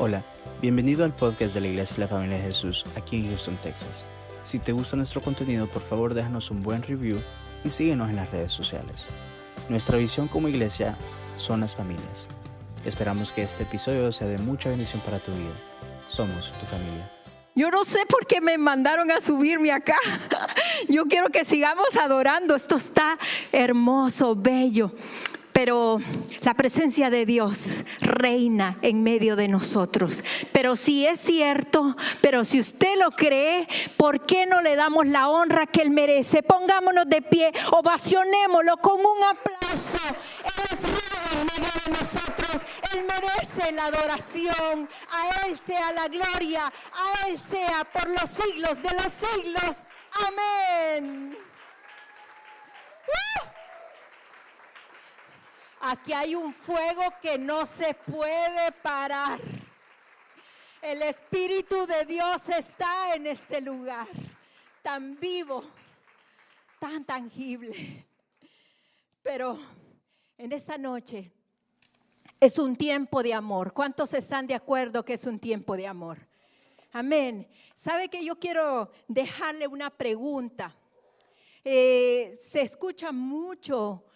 Hola, bienvenido al podcast de la Iglesia de la Familia de Jesús aquí en Houston, Texas. Si te gusta nuestro contenido, por favor déjanos un buen review y síguenos en las redes sociales. Nuestra visión como iglesia son las familias. Esperamos que este episodio sea de mucha bendición para tu vida. Somos tu familia. Yo no sé por qué me mandaron a subirme acá. Yo quiero que sigamos adorando. Esto está hermoso, bello pero la presencia de Dios reina en medio de nosotros. Pero si es cierto, pero si usted lo cree, ¿por qué no le damos la honra que Él merece? Pongámonos de pie, ovacionémoslo con un aplauso. Él es rey en medio de nosotros. Él merece la adoración. A Él sea la gloria. A Él sea por los siglos de los siglos. Amén. Aquí hay un fuego que no se puede parar. El Espíritu de Dios está en este lugar, tan vivo, tan tangible. Pero en esta noche es un tiempo de amor. ¿Cuántos están de acuerdo que es un tiempo de amor? Amén. ¿Sabe que yo quiero dejarle una pregunta? Eh, se escucha mucho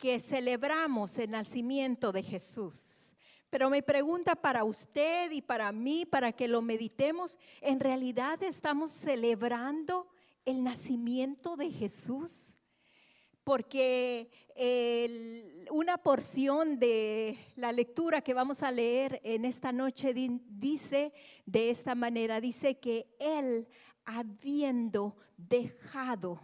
que celebramos el nacimiento de Jesús. Pero mi pregunta para usted y para mí, para que lo meditemos, ¿en realidad estamos celebrando el nacimiento de Jesús? Porque una porción de la lectura que vamos a leer en esta noche dice de esta manera, dice que Él habiendo dejado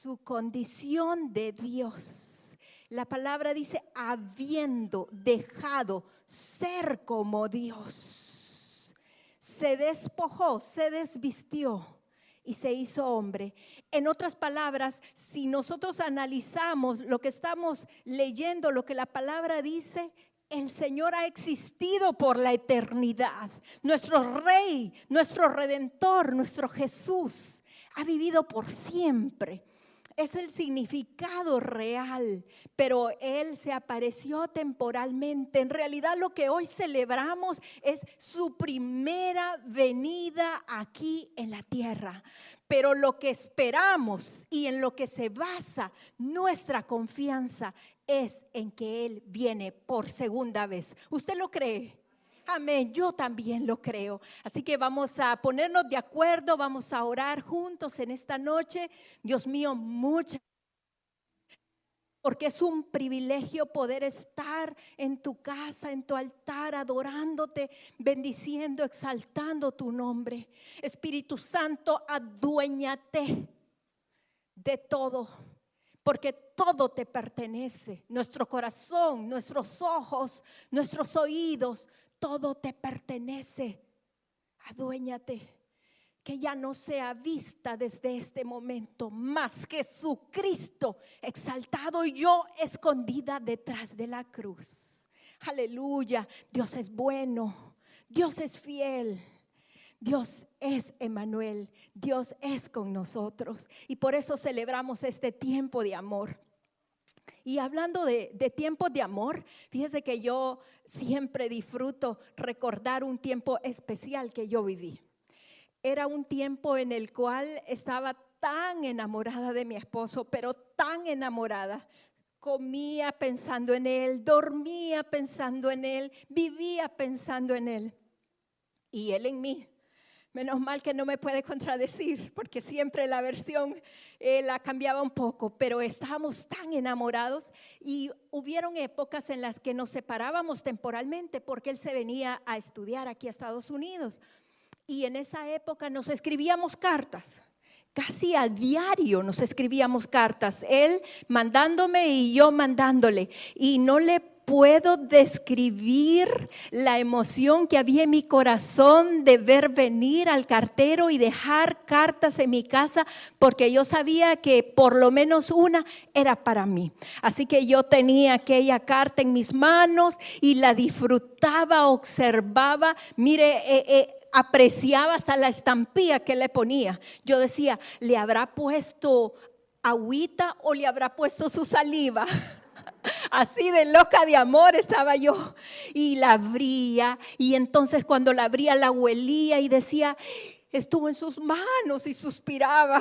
su condición de Dios. La palabra dice, habiendo dejado ser como Dios, se despojó, se desvistió y se hizo hombre. En otras palabras, si nosotros analizamos lo que estamos leyendo, lo que la palabra dice, el Señor ha existido por la eternidad. Nuestro Rey, nuestro Redentor, nuestro Jesús ha vivido por siempre es el significado real, pero Él se apareció temporalmente. En realidad lo que hoy celebramos es su primera venida aquí en la tierra. Pero lo que esperamos y en lo que se basa nuestra confianza es en que Él viene por segunda vez. ¿Usted lo cree? Amén, yo también lo creo. Así que vamos a ponernos de acuerdo, vamos a orar juntos en esta noche. Dios mío, muchas porque es un privilegio poder estar en tu casa, en tu altar, adorándote, bendiciendo, exaltando tu nombre. Espíritu Santo, aduéñate de todo, porque todo te pertenece, nuestro corazón, nuestros ojos, nuestros oídos, todo te pertenece. Aduéñate. Que ya no sea vista desde este momento más que su Cristo exaltado y yo escondida detrás de la cruz. Aleluya. Dios es bueno. Dios es fiel. Dios es Emanuel, Dios es con nosotros y por eso celebramos este tiempo de amor. Y hablando de, tiempos de amor, fíjese que yo siempre disfruto recordar un tiempo especial que yo viví. Era un tiempo en el cual estaba tan enamorada de mi esposo, pero tan enamorada. Comía pensando en él, dormía pensando en él, vivía pensando en él. Y él en mí. Menos mal que no me puede contradecir, porque siempre la versión eh, la cambiaba un poco, pero estábamos tan enamorados y hubieron épocas en las que nos separábamos temporalmente porque él se venía a estudiar aquí a Estados Unidos. Y en esa época nos escribíamos cartas. Casi a diario nos escribíamos cartas, él mandándome y yo mandándole. Y no le puedo describir la emoción que había en mi corazón de ver venir al cartero y dejar cartas en mi casa, porque yo sabía que por lo menos una era para mí. Así que yo tenía aquella carta en mis manos y la disfrutaba, observaba, mire, eh, eh, apreciaba hasta la estampilla que le ponía. Yo decía, ¿le habrá puesto agüita o le habrá puesto su saliva? Así de loca de amor estaba yo. Y la abría. Y entonces cuando la abría la huelía y decía, estuvo en sus manos y suspiraba.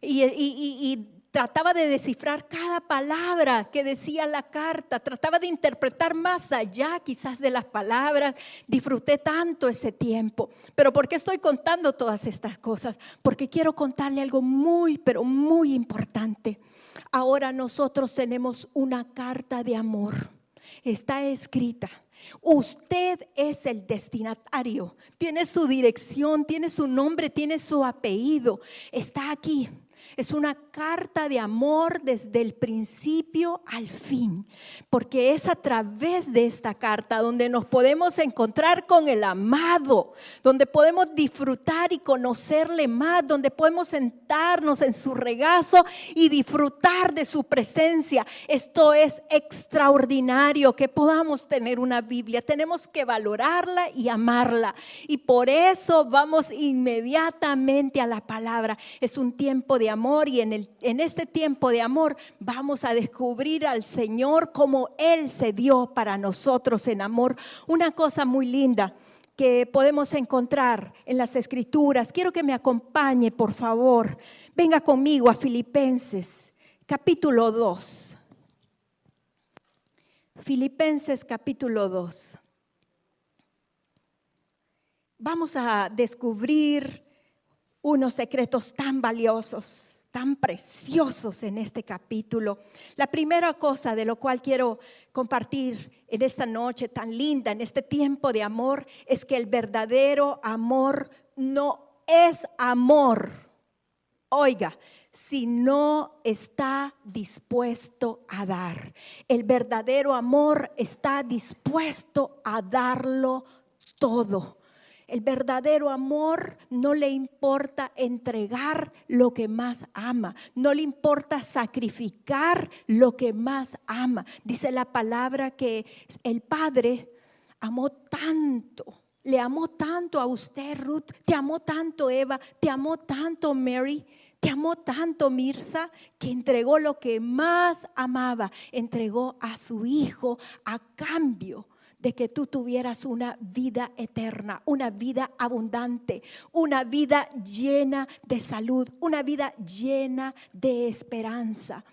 Y, y, trataba de descifrar cada palabra que decía la carta, trataba de interpretar más allá quizás de las palabras. Disfruté tanto ese tiempo. Pero ¿por qué estoy contando todas estas cosas? Porque quiero contarle algo muy, pero muy importante. Ahora nosotros tenemos una carta de amor. Está escrita. Usted es el destinatario. Tiene su dirección, tiene su nombre, tiene su apellido. Está aquí. Es una carta de amor desde el principio al fin, porque es a través de esta carta donde nos podemos encontrar con el amado, donde podemos disfrutar y conocerle más, donde podemos sentarnos en su regazo y disfrutar de su presencia. Esto es extraordinario que podamos tener una Biblia. Tenemos que valorarla y amarla. Y por eso vamos inmediatamente a la palabra. Es un tiempo de amor y en, el, en este tiempo de amor vamos a descubrir al Señor como Él se dio para nosotros en amor. Una cosa muy linda que podemos encontrar en las escrituras. Quiero que me acompañe, por favor. Venga conmigo a Filipenses, capítulo 2. Filipenses, capítulo 2. Vamos a descubrir unos secretos tan valiosos, tan preciosos en este capítulo. La primera cosa de lo cual quiero compartir en esta noche tan linda, en este tiempo de amor, es que el verdadero amor no es amor. Oiga, si no está dispuesto a dar. El verdadero amor está dispuesto a darlo todo. El verdadero amor no le importa entregar lo que más ama, no le importa sacrificar lo que más ama. Dice la palabra que el Padre amó tanto, le amó tanto a usted, Ruth, te amó tanto Eva, te amó tanto Mary. Te amó tanto Mirza que entregó lo que más amaba, entregó a su hijo a cambio de que tú tuvieras una vida eterna, una vida abundante, una vida llena de salud, una vida llena de esperanza.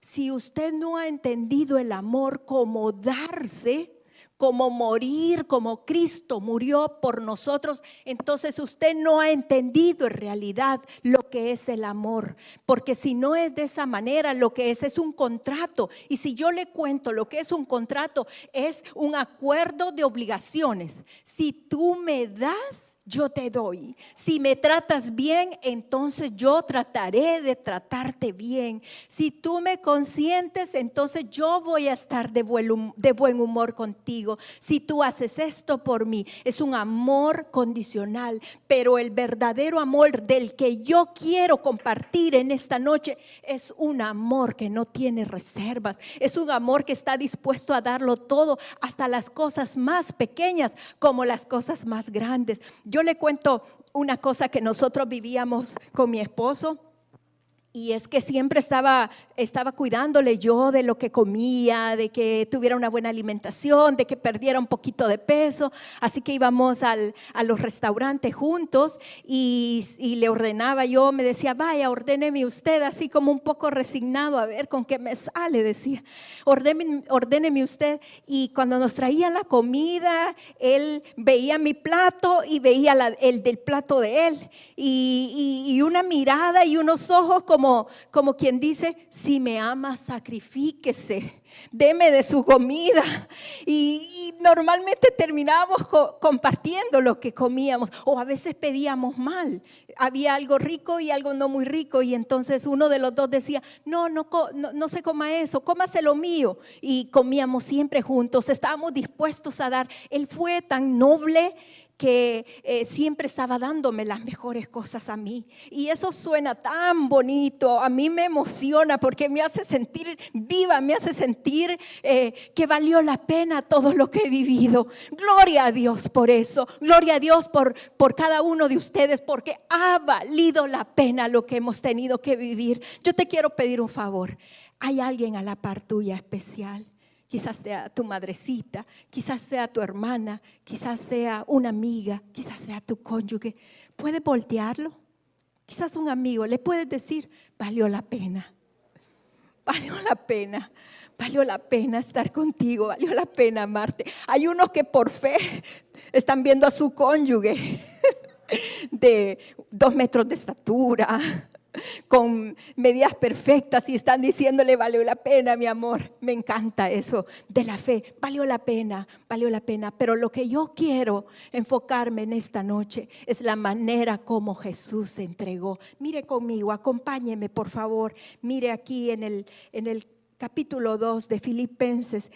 Si usted no ha entendido el amor como darse, como morir, como Cristo murió por nosotros, entonces usted no ha entendido en realidad lo que es el amor. Porque si no es de esa manera, lo que es es un contrato. Y si yo le cuento lo que es un contrato, es un acuerdo de obligaciones. Si tú me das, yo te doy. Si me tratas bien, entonces yo trataré de tratarte bien. Si tú me consientes, entonces yo voy a estar de buen, humor contigo. Si tú haces esto por mí, es un amor condicional, pero el verdadero amor del que yo quiero compartir en esta noche es un amor que no tiene reservas, es un amor que está dispuesto a darlo todo, hasta las cosas más pequeñas como las cosas más grandes. Yo le cuento una cosa que nosotros vivíamos con mi esposo. Y es que siempre estaba, estaba cuidándole yo de lo que comía, de que tuviera una buena alimentación, de que perdiera un poquito de peso. Así que íbamos al, a los restaurantes juntos y, le ordenaba yo, me decía, vaya, ordéneme usted, así como un poco resignado, a ver con qué me sale, decía, ordéneme, ordéneme usted. Y cuando nos traía la comida, él veía mi plato y veía el del plato de él. Y, y, y una mirada y unos ojos como como, quien dice, si me ama, sacrifíquese, deme de su comida. Y, normalmente terminábamos compartiendo lo que comíamos o a veces pedíamos mal. Había algo rico y algo no muy rico y entonces uno de los dos decía, no, no, no, no se coma eso, cómase lo mío. Y comíamos siempre juntos, estábamos dispuestos a dar. Él fue tan noble que eh, siempre estaba dándome las mejores cosas a mí. Y eso suena tan bonito, a mí me emociona porque me hace sentir viva, me hace sentir eh, que valió la pena todo lo que he vivido. Gloria a Dios por eso, gloria a Dios por, por cada uno de ustedes, porque ha valido la pena lo que hemos tenido que vivir. Yo te quiero pedir un favor, hay alguien a la par tuya especial quizás sea tu madrecita, quizás sea tu hermana, quizás sea una amiga, quizás sea tu cónyuge. ¿Puedes voltearlo? Quizás un amigo, le puedes decir, valió la pena, valió la pena, valió la pena estar contigo, valió la pena amarte. Hay unos que por fe están viendo a su cónyuge de dos metros de estatura, con medidas perfectas y están diciéndole, valió la pena, mi amor. Me encanta eso de la fe. Valió la pena, valió la pena. Pero lo que yo quiero enfocarme en esta noche es la manera como Jesús se entregó. Mire conmigo, acompáñeme, por favor. Mire aquí en el, en el capítulo 2 de Filipenses,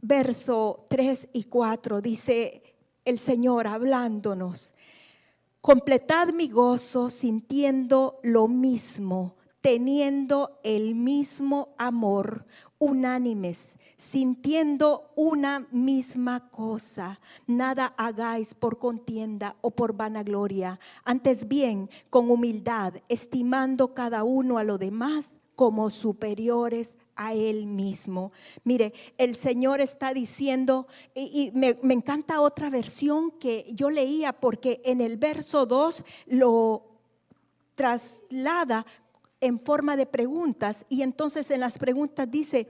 verso 3 y 4, dice el Señor hablándonos. Completad mi gozo sintiendo lo mismo, teniendo el mismo amor, unánimes, sintiendo una misma cosa. Nada hagáis por contienda o por vanagloria, antes bien con humildad, estimando cada uno a lo demás como superiores a Él mismo. Mire, el Señor está diciendo, y, me, me, encanta otra versión que yo leía, porque en el verso 2 lo traslada en forma de preguntas, y entonces en las preguntas dice,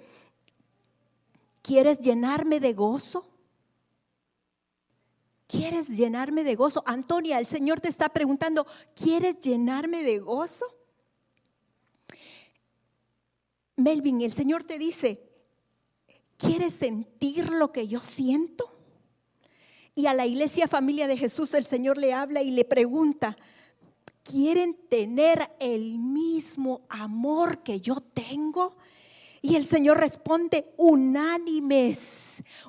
¿quieres llenarme de gozo? ¿Quieres llenarme de gozo? Antonia, el Señor te está preguntando, ¿quieres llenarme de gozo? Melvin, el Señor te dice, ¿quieres sentir lo que yo siento? Y a la iglesia familia de Jesús el Señor le habla y le pregunta, ¿quieren tener el mismo amor que yo tengo? Y el Señor responde, unánimes,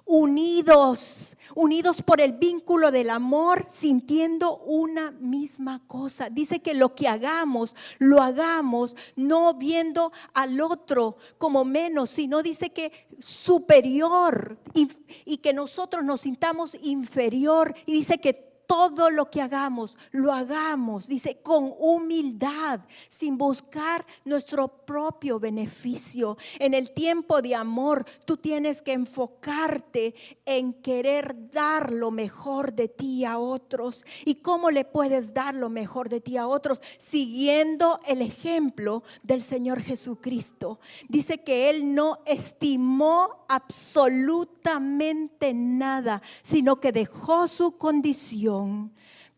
unidos, unidos por el vínculo del amor, sintiendo una misma cosa. Dice que lo que hagamos, lo hagamos no viendo al otro como menos, sino dice que superior y, que nosotros nos sintamos inferior. Y dice que todo lo que hagamos, lo hagamos, dice, con humildad, sin buscar nuestro propio beneficio. En el tiempo de amor, tú tienes que enfocarte en querer dar lo mejor de ti a otros. ¿Y cómo le puedes dar lo mejor de ti a otros? Siguiendo el ejemplo del Señor Jesucristo. Dice que Él no estimó absolutamente nada, sino que dejó su condición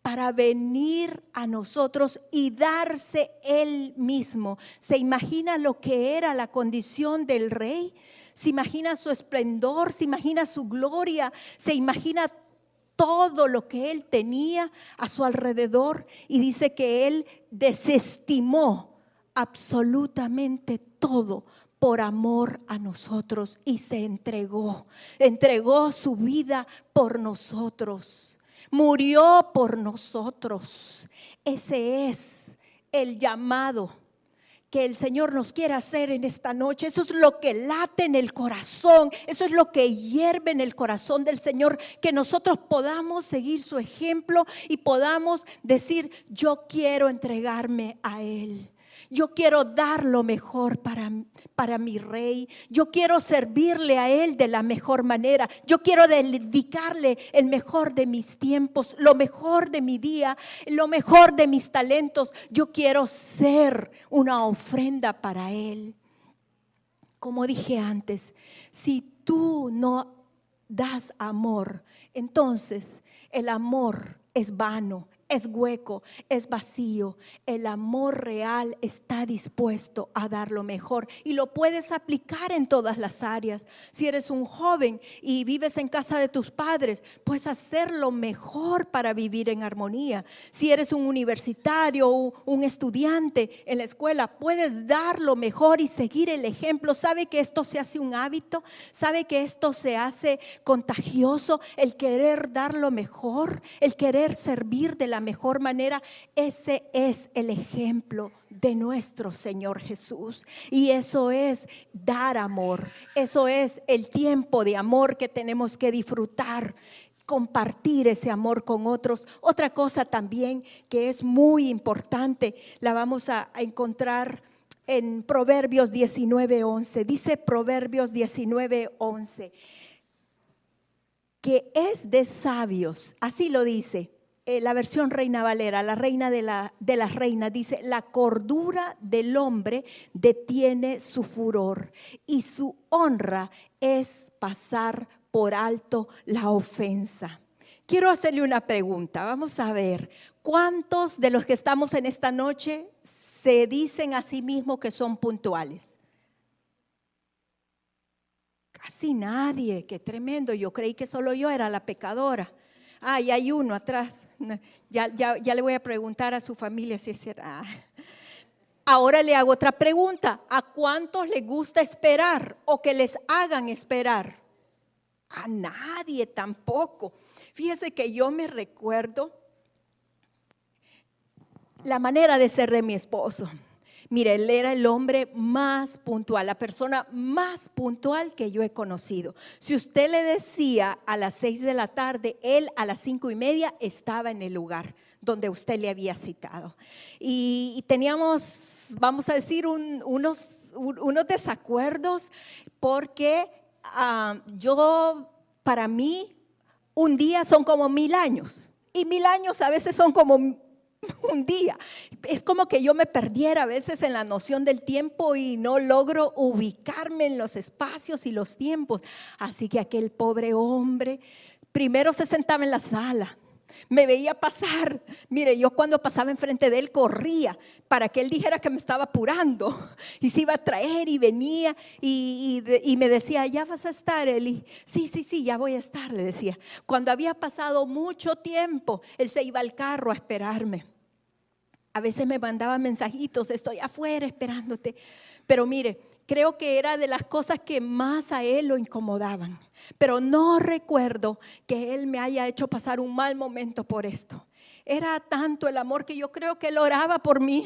para venir a nosotros y darse él mismo. ¿Se imagina lo que era la condición del rey? ¿Se imagina su esplendor? ¿Se imagina su gloria? ¿Se imagina todo lo que él tenía a su alrededor? Y dice que él desestimó absolutamente todo por amor a nosotros y se entregó, entregó su vida por nosotros murió por nosotros. Ese es el llamado que el Señor nos quiere hacer en esta noche. Eso es lo que late en el corazón, eso es lo que hierve en el corazón del Señor, que nosotros podamos seguir su ejemplo y podamos decir, yo quiero entregarme a Él. Yo quiero dar lo mejor para, para mi rey. Yo quiero servirle a él de la mejor manera. Yo quiero dedicarle el mejor de mis tiempos, lo mejor de mi día, lo mejor de mis talentos. Yo quiero ser una ofrenda para él. Como dije antes, si tú no das amor, entonces el amor es vano, es hueco, es vacío. El amor real está dispuesto a dar lo mejor y lo puedes aplicar en todas las áreas. Si eres un joven y vives en casa de tus padres, puedes hacer lo mejor para vivir en armonía. Si eres un universitario o un estudiante en la escuela, puedes dar lo mejor y seguir el ejemplo. ¿Sabe que esto se hace un hábito? ¿Sabe que esto se hace contagioso? El querer dar lo mejor, el querer servir de la mejor manera, ese es el ejemplo de nuestro Señor Jesús. Y eso es dar amor, eso es el tiempo de amor que tenemos que disfrutar compartir ese amor con otros. Otra cosa también que es muy importante, la vamos a, encontrar en Proverbios 19:11. Dice Proverbios 19:11 que es de sabios, así lo dice, eh, la versión Reina Valera, la reina de, la, las reinas, dice, la cordura del hombre detiene su furor y su honra es pasar por alto la ofensa. Quiero hacerle una pregunta, vamos a ver, ¿cuántos de los que estamos en esta noche se dicen a sí mismos que son puntuales? Casi nadie, qué tremendo, yo creí que solo yo era la pecadora. Ah, y hay uno atrás. Ya, ya, ya le voy a preguntar a su familia si es. Ah. Ahora le hago otra pregunta. ¿A cuántos les gusta esperar o que les hagan esperar? A nadie tampoco. Fíjese que yo me recuerdo la manera de ser de mi esposo. Mire, él era el hombre más puntual, la persona más puntual que yo he conocido. Si usted le decía a las seis de la tarde, él a las cinco y media estaba en el lugar donde usted le había citado. Y, teníamos, vamos a decir, unos, unos desacuerdos porque ah, yo, para mí, un día son como mil años. Y mil años a veces son como un día. Es como que yo me perdiera a veces en la noción del tiempo y no logro ubicarme en los espacios y los tiempos. Así que aquel pobre hombre primero se sentaba en la sala. Me veía pasar. Mire, yo cuando pasaba enfrente de él corría para que él dijera que me estaba apurando. Y se iba a traer y venía y, me decía, ya vas a estar, Eli. Sí, sí, sí, ya voy a estar, le decía. Cuando había pasado mucho tiempo, él se iba al carro a esperarme. A veces me mandaba mensajitos, estoy afuera esperándote. Pero mire, creo que era de las cosas que más a él lo incomodaban. Pero no recuerdo que él me haya hecho pasar un mal momento por esto. Era tanto el amor que yo creo que él oraba por mí.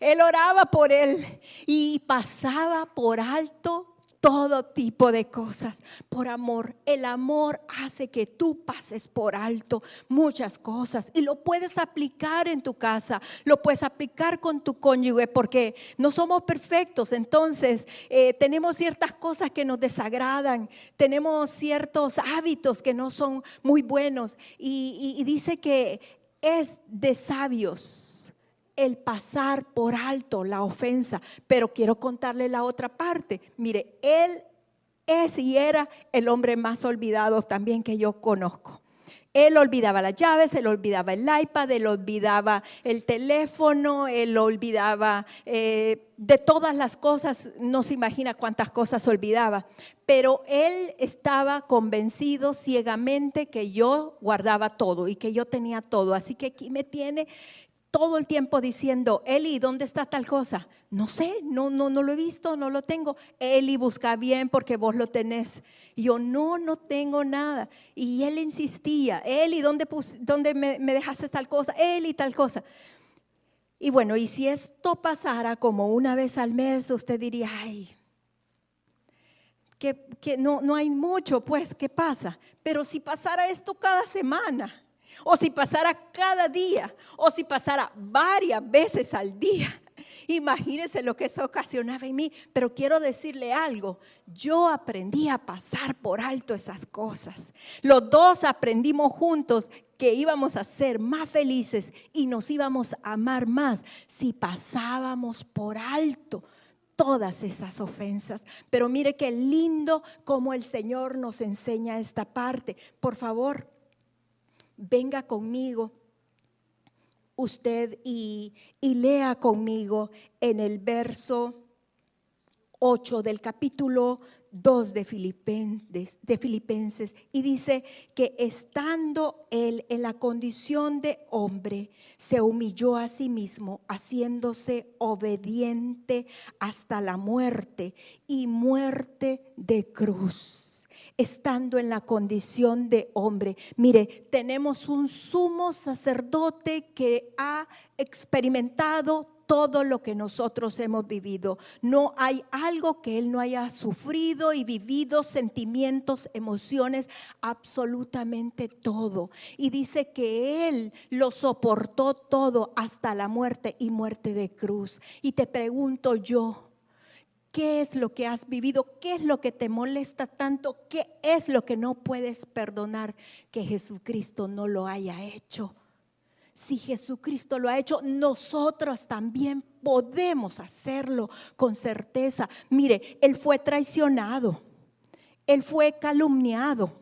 Él oraba por él y pasaba por alto todo tipo de cosas. Por amor. El amor hace que tú pases por alto muchas cosas y lo puedes aplicar en tu casa, lo puedes aplicar con tu cónyuge porque no somos perfectos, entonces eh, tenemos ciertas cosas que nos desagradan, tenemos ciertos hábitos que no son muy buenos y dice que es de sabios el pasar por alto la ofensa. Pero quiero contarle la otra parte. Mire, él es y era el hombre más olvidado también que yo conozco. Él olvidaba las llaves, él olvidaba el iPad, él olvidaba el teléfono, él olvidaba eh, de todas las cosas, no se imagina cuántas cosas olvidaba, pero él estaba convencido ciegamente que yo guardaba todo y que yo tenía todo. Así que aquí me tiene todo el tiempo diciendo, Eli, ¿dónde está tal cosa? No sé, no, no, no lo he visto, no lo tengo. Eli, busca bien porque vos lo tenés. Yo, no, no tengo nada. Y él insistía, Eli, ¿dónde, dónde me, dejaste tal cosa? Eli, tal cosa. Y bueno, y si esto pasara como una vez al mes, usted diría, ay, que, que no, no hay mucho, pues, ¿qué pasa? Pero si pasara esto cada semana, o si pasara cada día, o si pasara varias veces al día. Imagínense lo que eso ocasionaba en mí, pero quiero decirle algo, yo aprendí a pasar por alto esas cosas. Los dos aprendimos juntos que íbamos a ser más felices y nos íbamos a amar más si pasábamos por alto todas esas ofensas. Pero mire qué lindo como el Señor nos enseña esta parte. Por favor, venga conmigo usted y, y lea conmigo en el verso 8 del capítulo 2 de de Filipenses y dice que estando él en la condición de hombre, se humilló a sí mismo, haciéndose obediente hasta la muerte y muerte de cruz estando en la condición de hombre. Mire, tenemos un sumo sacerdote que ha experimentado todo lo que nosotros hemos vivido. No hay algo que Él no haya sufrido y vivido, sentimientos, emociones, absolutamente todo. Y dice que Él lo soportó todo hasta la muerte y muerte de cruz. Y te pregunto yo, ¿Qué es lo que has vivido? ¿Qué es lo que te molesta tanto? ¿Qué es lo que no puedes perdonar que Jesucristo no lo haya hecho? Si Jesucristo lo ha hecho, nosotros también podemos hacerlo con certeza. Mire, Él fue traicionado, Él fue calumniado,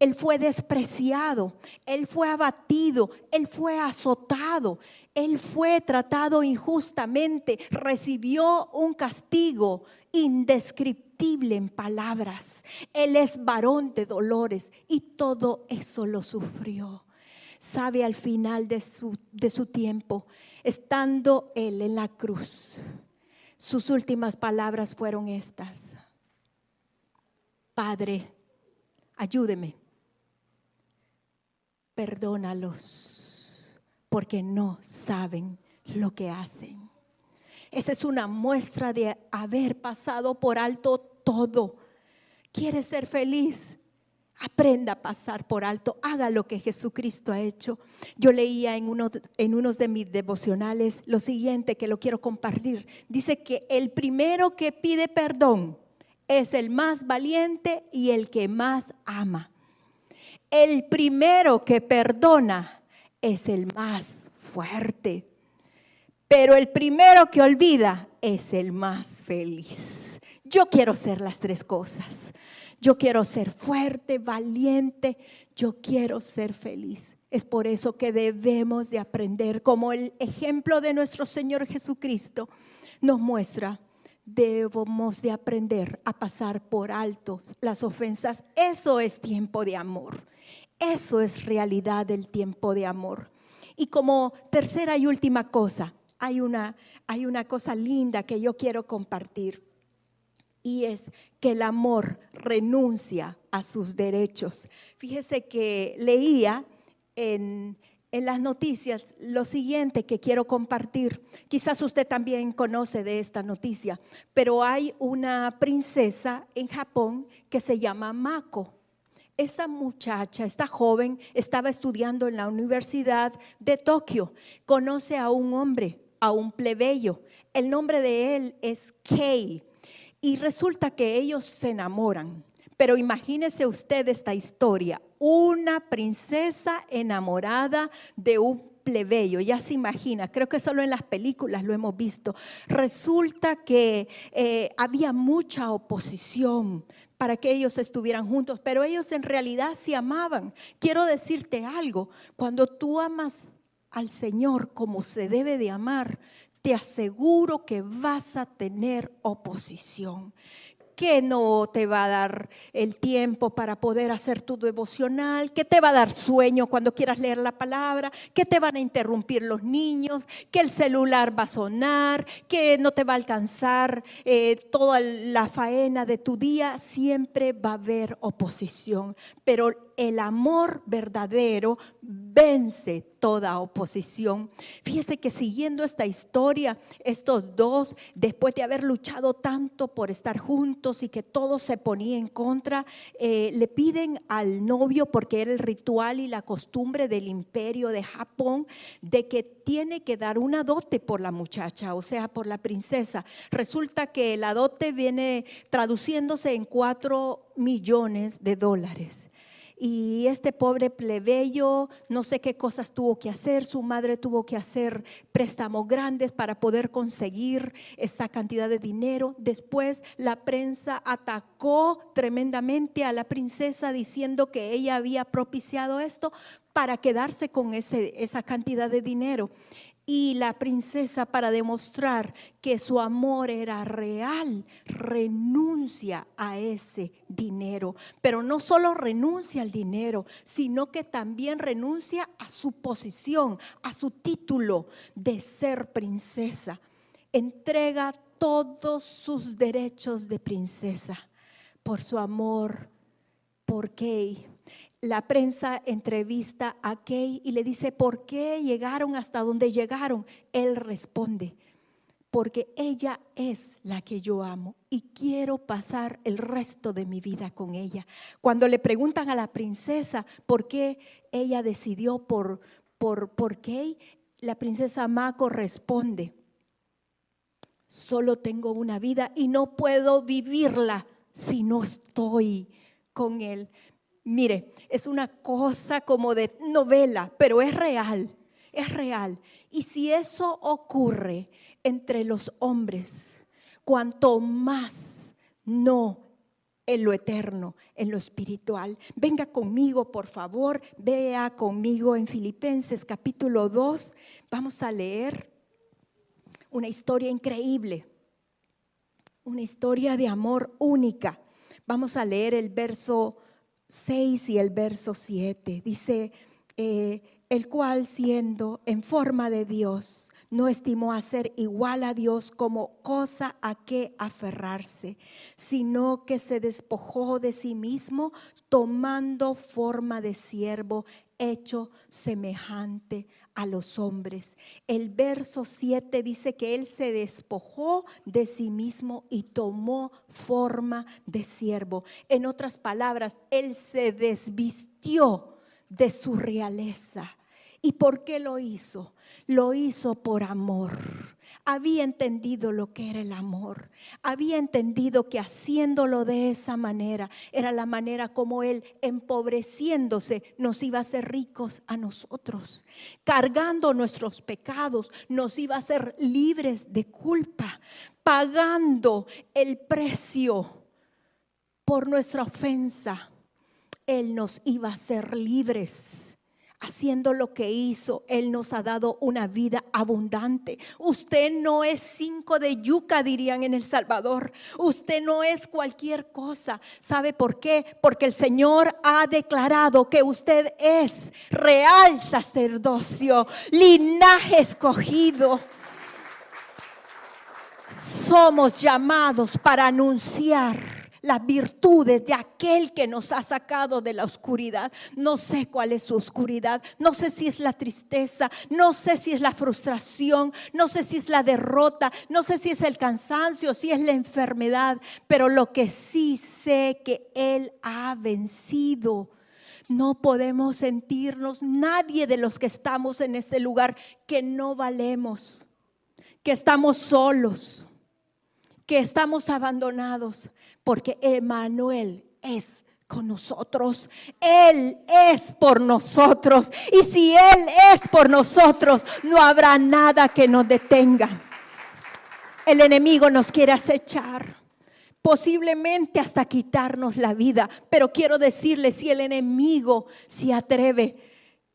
Él fue despreciado, Él fue abatido, Él fue azotado, Él fue tratado injustamente, recibió un castigo indescriptible en palabras. Él es varón de dolores y todo eso lo sufrió sabe al final de su, de su tiempo, estando Él en la cruz, sus últimas palabras fueron estas. Padre, ayúdeme, perdónalos, porque no saben lo que hacen. Esa es una muestra de haber pasado por alto todo. ¿Quieres ser feliz? Aprenda a pasar por alto, haga lo que Jesucristo ha hecho. Yo leía en uno, en unos de mis devocionales lo siguiente que lo quiero compartir. Dice que el primero que pide perdón es el más valiente y el que más ama. El primero que perdona es el más fuerte. Pero el primero que olvida es el más feliz. Yo quiero ser las tres cosas. Yo quiero ser fuerte, valiente, yo quiero ser feliz. Es por eso que debemos de aprender, como el ejemplo de nuestro Señor Jesucristo nos muestra, debemos de aprender a pasar por alto las ofensas. Eso es tiempo de amor. Eso es realidad del tiempo de amor. Y como tercera y última cosa, hay una, hay una cosa linda que yo quiero compartir y es que el amor renuncia a sus derechos. Fíjese que leía en, en, las noticias lo siguiente que quiero compartir. Quizás usted también conoce de esta noticia, pero hay una princesa en Japón que se llama Mako. Esta muchacha, esta joven, estaba estudiando en la Universidad de Tokio. Conoce a un hombre, a un plebeyo. El nombre de él es Kei y resulta que ellos se enamoran. Pero imagínese usted esta historia, una princesa enamorada de un plebeyo, ya se imagina, creo que solo en las películas lo hemos visto. Resulta que eh, había mucha oposición para que ellos estuvieran juntos, pero ellos en realidad se amaban. Quiero decirte algo, cuando tú amas al Señor como se debe de amar, te aseguro que vas a tener oposición que no te va a dar el tiempo para poder hacer tu devocional, que te va a dar sueño cuando quieras leer la palabra, que te van a interrumpir los niños, que el celular va a sonar, que no te va a alcanzar eh, toda la faena de tu día, siempre va a haber oposición. Pero el amor verdadero vence toda oposición. Fíjese que siguiendo esta historia, estos dos, después de haber luchado tanto por estar juntos y que todo se ponía en contra, eh, le piden al novio, porque era el ritual y la costumbre del imperio de Japón, de que tiene que dar una dote por la muchacha, o sea, por la princesa. Resulta que la dote viene traduciéndose en cuatro millones de dólares. Y este pobre plebeyo no sé qué cosas tuvo que hacer, su madre tuvo que hacer préstamos grandes para poder conseguir esa cantidad de dinero. Después la prensa atacó tremendamente a la princesa diciendo que ella había propiciado esto para quedarse con ese, esa cantidad de dinero. Y la princesa, para demostrar que su amor era real, renuncia a ese dinero. Pero no solo renuncia al dinero, sino que también renuncia a su posición, a su título de ser princesa. Entrega todos sus derechos de princesa por su amor por la prensa entrevista a Kay y le dice, ¿por qué llegaron hasta donde llegaron? Él responde, porque ella es la que yo amo y quiero pasar el resto de mi vida con ella. Cuando le preguntan a la princesa por qué ella decidió por, por, por Kay, la princesa Mako responde, solo tengo una vida y no puedo vivirla si no estoy con él. Mire, es una cosa como de novela, pero es real, es real. Y si eso ocurre entre los hombres, cuanto más no en lo eterno, en lo espiritual. Venga conmigo, por favor, vea conmigo en Filipenses capítulo 2. Vamos a leer una historia increíble, una historia de amor única. Vamos a leer el verso 6 y el verso 7. Dice, eh, el cual siendo en forma de Dios, no estimó a ser igual a Dios como cosa a que aferrarse, sino que se despojó de sí mismo, tomando forma de siervo, hecho semejante a los hombres. El verso 7 dice que Él se despojó de sí mismo y tomó forma de siervo. En otras palabras, Él se desvistió de su realeza. ¿Y por qué lo hizo? Lo hizo por amor había entendido lo que era el amor, había entendido que haciéndolo de esa manera era la manera como Él, empobreciéndose, nos iba a hacer ricos a nosotros, cargando nuestros pecados, nos iba a hacer libres de culpa, pagando el precio por nuestra ofensa. Él nos iba a hacer libres haciendo lo que hizo, Él nos ha dado una vida abundante. Usted no es cinco de yuca, dirían en El Salvador. Usted no es cualquier cosa. ¿Sabe por qué? Porque el Señor ha declarado que usted es real sacerdocio, linaje escogido. Somos llamados para anunciar las virtudes de aquel que nos ha sacado de la oscuridad. No sé cuál es su oscuridad, no sé si es la tristeza, no sé si es la frustración, no sé si es la derrota, no sé si es el cansancio, si es la enfermedad, pero lo que sí sé que Él ha vencido. No podemos sentirnos, nadie de los que estamos en este lugar, que no valemos, que estamos solos que estamos abandonados, porque Emanuel es con nosotros. Él es por nosotros. Y si Él es por nosotros, no habrá nada que nos detenga. El enemigo nos quiere acechar. Posiblemente hasta quitarnos la vida. Pero quiero decirle, si el enemigo se atreve,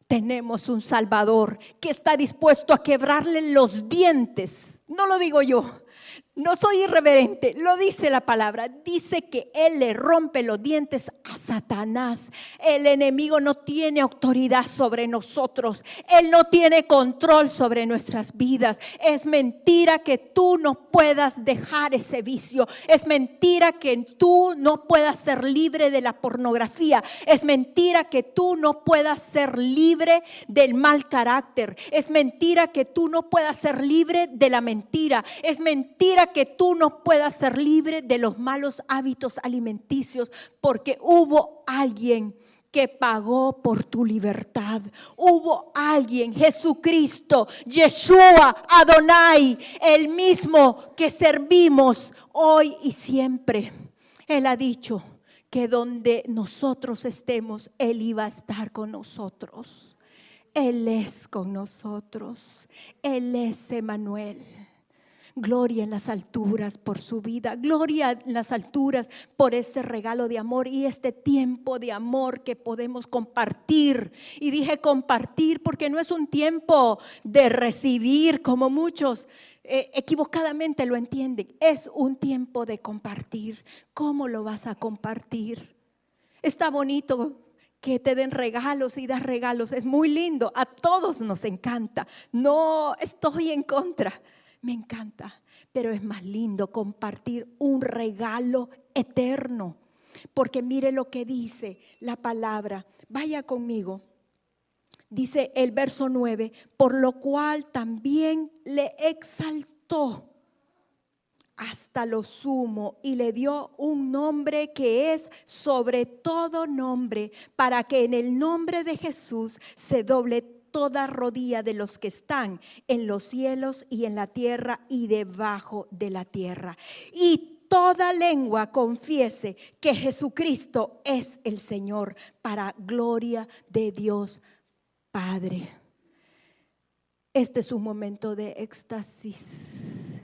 tenemos un Salvador que está dispuesto a quebrarle los dientes. No lo digo yo, no soy irreverente, lo dice la palabra. Dice que Él le rompe los dientes a Satanás. El enemigo no tiene autoridad sobre nosotros. Él no tiene control sobre nuestras vidas. Es mentira que tú no puedas dejar ese vicio. Es mentira que tú no puedas ser libre de la pornografía. Es mentira que tú no puedas ser libre del mal carácter. Es mentira que tú no puedas ser libre de la mentira. Es mentira que tú no puedas ser libre de los malos hábitos alimenticios porque hubo alguien que pagó por tu libertad. Hubo alguien, Jesucristo, Yeshua, Adonai, el mismo que servimos hoy y siempre. Él ha dicho, que donde nosotros estemos, Él iba a estar con nosotros. Él es con nosotros. Él es Emanuel. Gloria en las alturas por su vida. Gloria en las alturas por este regalo de amor y este tiempo de amor que podemos compartir. Y dije compartir porque no es un tiempo de recibir como muchos eh, equivocadamente lo entienden. Es un tiempo de compartir. ¿Cómo lo vas a compartir? Está bonito que te den regalos y das regalos. Es muy lindo. A todos nos encanta. No estoy en contra me encanta, pero es más lindo compartir un regalo eterno. Porque mire lo que dice la palabra. Vaya conmigo. Dice el verso 9, por lo cual también le exaltó hasta lo sumo y le dio un nombre que es sobre todo nombre, para que en el nombre de Jesús se doble toda rodilla de los que están en los cielos y en la tierra y debajo de la tierra. Y toda lengua confiese que Jesucristo es el Señor para gloria de Dios Padre. Este es un momento de éxtasis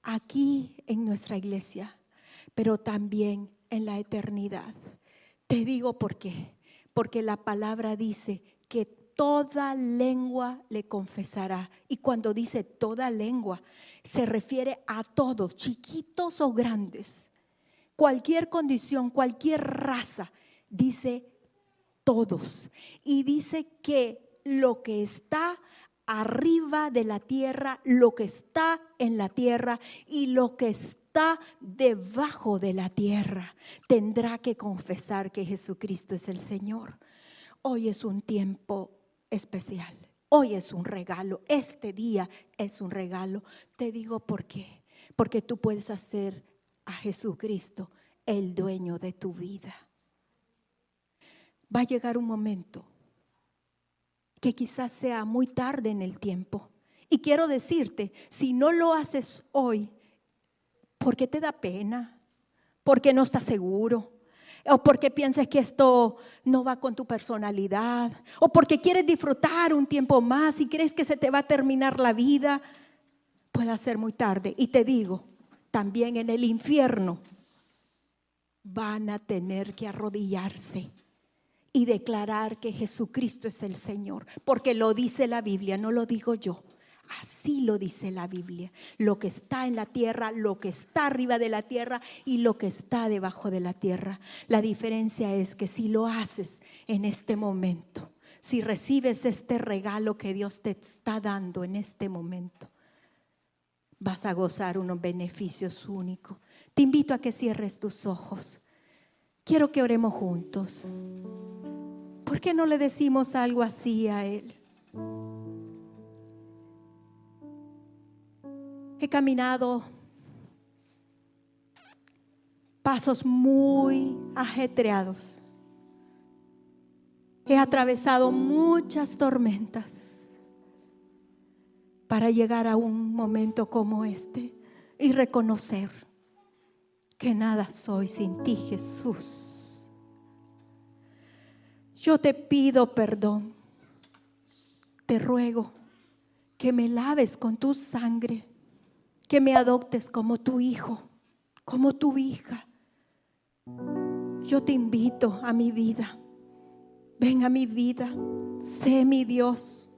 aquí en nuestra iglesia, pero también en la eternidad. Te digo por qué. Porque la palabra dice que toda lengua le confesará. Y cuando dice toda lengua, se refiere a todos, chiquitos o grandes. Cualquier condición, cualquier raza, dice todos. Y dice que lo que está arriba de la tierra, lo que está en la tierra y lo que está debajo de la tierra, tendrá que confesar que Jesucristo es el Señor. Hoy es un tiempo especial. Hoy es un regalo, este día es un regalo. Te digo por qué. Porque tú puedes hacer a Jesucristo el dueño de tu vida. Va a llegar un momento que quizás sea muy tarde en el tiempo. Y quiero decirte, si no lo haces hoy, porque te da pena, porque no estás seguro, o porque piensas que esto no va con tu personalidad, o porque quieres disfrutar un tiempo más y crees que se te va a terminar la vida, puede ser muy tarde. Y te digo, también en el infierno van a tener que arrodillarse y declarar que Jesucristo es el Señor, porque lo dice la Biblia, no lo digo yo. Así lo dice la Biblia. Lo que está en la tierra, lo que está arriba de la tierra y lo que está debajo de la tierra. La diferencia es que si lo haces en este momento, si recibes este regalo que Dios te está dando en este momento, vas a gozar unos beneficios únicos. Te invito a que cierres tus ojos. Quiero que oremos juntos. ¿Por qué no le decimos algo así a Él? He caminado pasos muy ajetreados. He atravesado muchas tormentas para llegar a un momento como este y reconocer que nada soy sin ti, Jesús. Yo te pido perdón. Te ruego que me laves con tu sangre que me adoptes como tu hijo, como tu hija. Yo te invito a mi vida. Ven a mi vida. Sé mi Dios.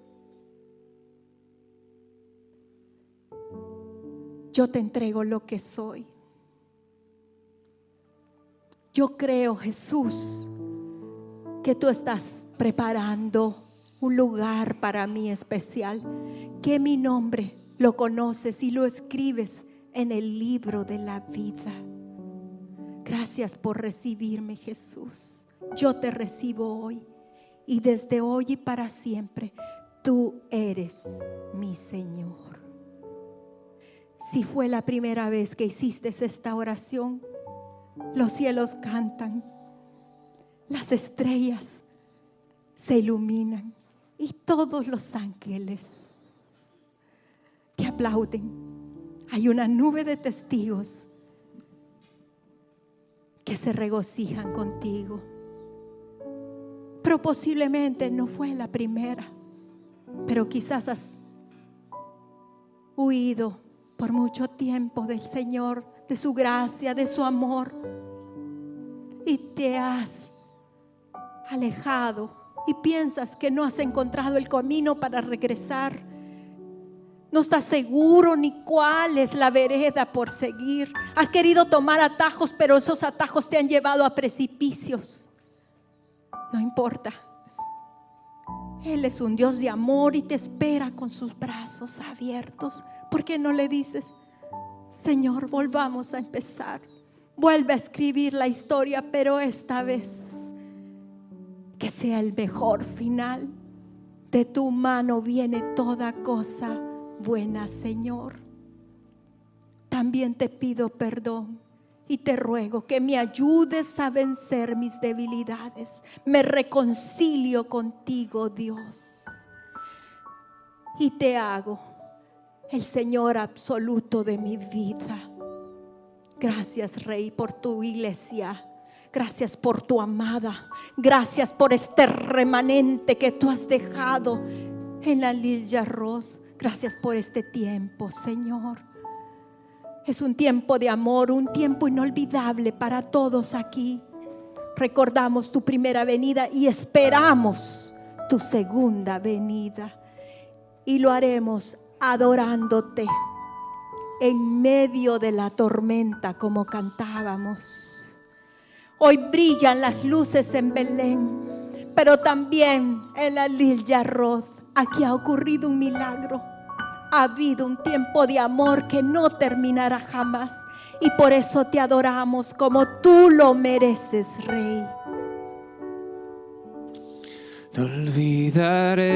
Yo te entrego lo que soy. Yo creo, Jesús, que tú estás preparando un lugar para mí especial, que mi nombre lo conoces y lo escribes en el libro de la vida. Gracias por recibirme, Jesús. Yo te recibo hoy y desde hoy y para siempre tú eres mi Señor. Si fue la primera vez que hiciste esta oración, los cielos cantan, las estrellas se iluminan y todos los ángeles te aplauden. Hay una nube de testigos que se regocijan contigo. Pero posiblemente no fue la primera, pero quizás has huido por mucho tiempo del Señor, de su gracia, de su amor, y te has alejado y piensas que no has encontrado el camino para regresar. No estás seguro ni cuál es la vereda por seguir. Has querido tomar atajos, pero esos atajos te han llevado a precipicios. No importa. Él es un Dios de amor y te espera con sus brazos abiertos. ¿Por qué no le dices, Señor, volvamos a empezar? Vuelve a escribir la historia, pero esta vez que sea el mejor final. De tu mano viene toda cosa buena, Señor. También te pido perdón y te ruego que me ayudes a vencer mis debilidades. Me reconcilio contigo, Dios. Y te hago el Señor absoluto de mi vida. Gracias, Rey, por tu iglesia. Gracias por tu amada. Gracias por este remanente que tú has dejado en la Lilla Roz. Gracias por este tiempo, Señor. Es un tiempo de amor, un tiempo inolvidable para todos aquí. Recordamos tu primera venida y esperamos tu segunda venida. Y lo haremos adorándote en medio de la tormenta como cantábamos. Hoy brillan las luces en Belén, pero también en la Lilla Roz. Aquí ha ocurrido un milagro ha habido un tiempo de amor que no terminará jamás. Y por eso te adoramos como tú lo mereces, Rey. No olvidaré